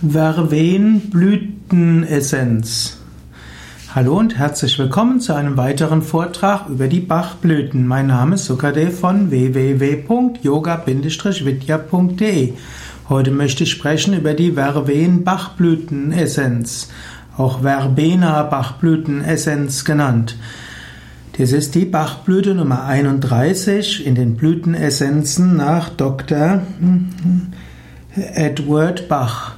Vervenblütenessenz. Hallo und herzlich willkommen zu einem weiteren Vortrag über die Bachblüten. Mein Name ist Sukadev von www.yoga-vidya.de. Heute möchte ich sprechen über die Verven-Bachblütenessenz, auch Verbena-Bachblütenessenz genannt. Dies ist die Bachblüte Nummer 31 in den Blütenessenzen nach Dr. Edward Bach.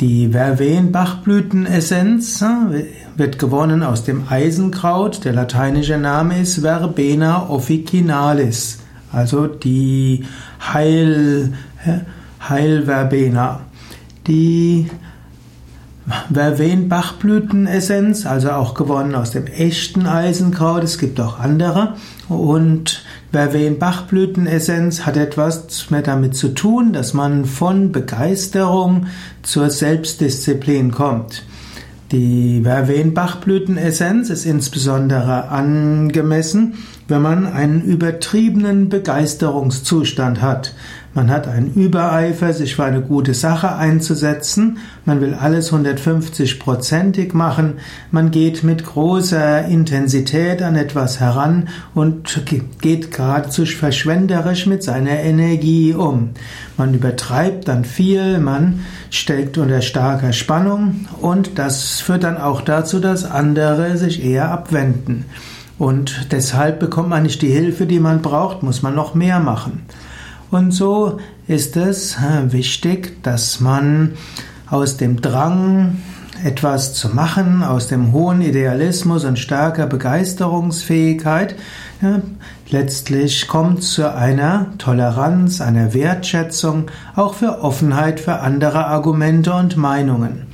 Die Verven-Bachblütenessenz äh, wird gewonnen aus dem Eisenkraut. Der lateinische Name ist Verbena officinalis, also die Heil, Heilverbena. Die Verven-Bachblütenessenz, also auch gewonnen aus dem echten Eisenkraut. Es gibt auch andere. Und Verven-Bachblütenessenz hat etwas mehr damit zu tun, dass man von Begeisterung zur Selbstdisziplin kommt. Die Verven-Bachblütenessenz ist insbesondere angemessen, wenn man einen übertriebenen Begeisterungszustand hat. Man hat einen Übereifer, sich für eine gute Sache einzusetzen. Man will alles 150-prozentig machen. Man geht mit großer Intensität an etwas heran und geht geradezu verschwenderisch mit seiner Energie um. Man übertreibt dann viel, man steckt unter starker Spannung und das führt dann auch dazu, dass andere sich eher abwenden. Und deshalb bekommt man nicht die Hilfe, die man braucht, muss man noch mehr machen. Und so ist es äh, wichtig, dass man aus dem Drang, etwas zu machen, aus dem hohen Idealismus und starker Begeisterungsfähigkeit, ja, letztlich kommt zu einer Toleranz, einer Wertschätzung, auch für Offenheit für andere Argumente und Meinungen.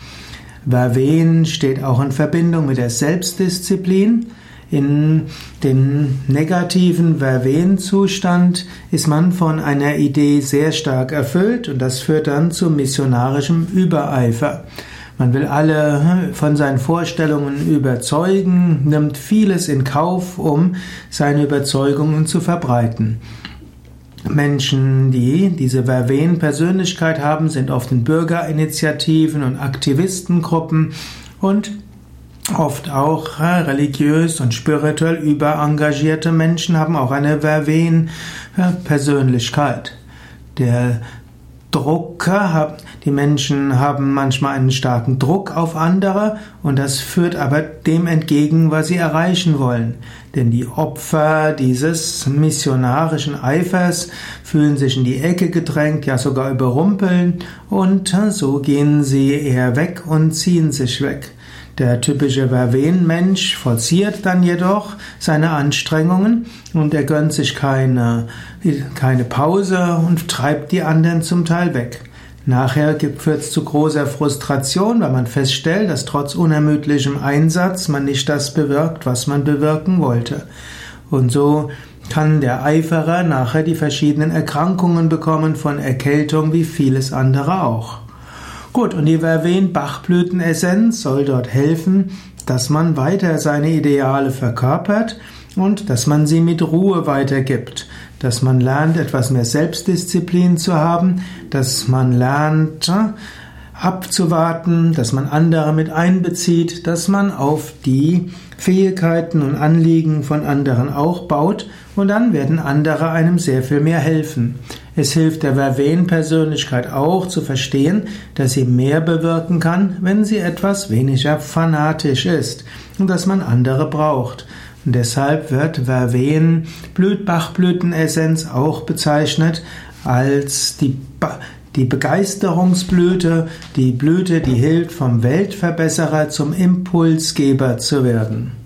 Verven steht auch in Verbindung mit der Selbstdisziplin, in dem negativen Verven-Zustand ist man von einer Idee sehr stark erfüllt und das führt dann zu missionarischem Übereifer. Man will alle von seinen Vorstellungen überzeugen, nimmt vieles in Kauf, um seine Überzeugungen zu verbreiten. Menschen, die diese Verven-Persönlichkeit haben, sind oft in Bürgerinitiativen und Aktivistengruppen und Oft auch religiös und spirituell überengagierte Menschen haben auch eine Verwen-Persönlichkeit. Der Drucker, die Menschen haben manchmal einen starken Druck auf andere und das führt aber dem entgegen, was sie erreichen wollen. Denn die Opfer dieses missionarischen Eifers fühlen sich in die Ecke gedrängt, ja sogar überrumpeln und so gehen sie eher weg und ziehen sich weg. Der typische Verven-Mensch forciert dann jedoch seine Anstrengungen und er gönnt sich keine, keine Pause und treibt die anderen zum Teil weg. Nachher führt es zu großer Frustration, weil man feststellt, dass trotz unermüdlichem Einsatz man nicht das bewirkt, was man bewirken wollte. Und so kann der Eiferer nachher die verschiedenen Erkrankungen bekommen von Erkältung wie vieles andere auch. Gut, und die Verven-Bachblütenessenz soll dort helfen, dass man weiter seine Ideale verkörpert und dass man sie mit Ruhe weitergibt, dass man lernt, etwas mehr Selbstdisziplin zu haben, dass man lernt, äh, abzuwarten, dass man andere mit einbezieht, dass man auf die Fähigkeiten und Anliegen von anderen auch baut und dann werden andere einem sehr viel mehr helfen. Es hilft der Verven-Persönlichkeit auch zu verstehen, dass sie mehr bewirken kann, wenn sie etwas weniger fanatisch ist und dass man andere braucht. Und deshalb wird Verven Blütbachblütenessenz auch bezeichnet als die, die Begeisterungsblüte, die Blüte, die hilft, vom Weltverbesserer zum Impulsgeber zu werden.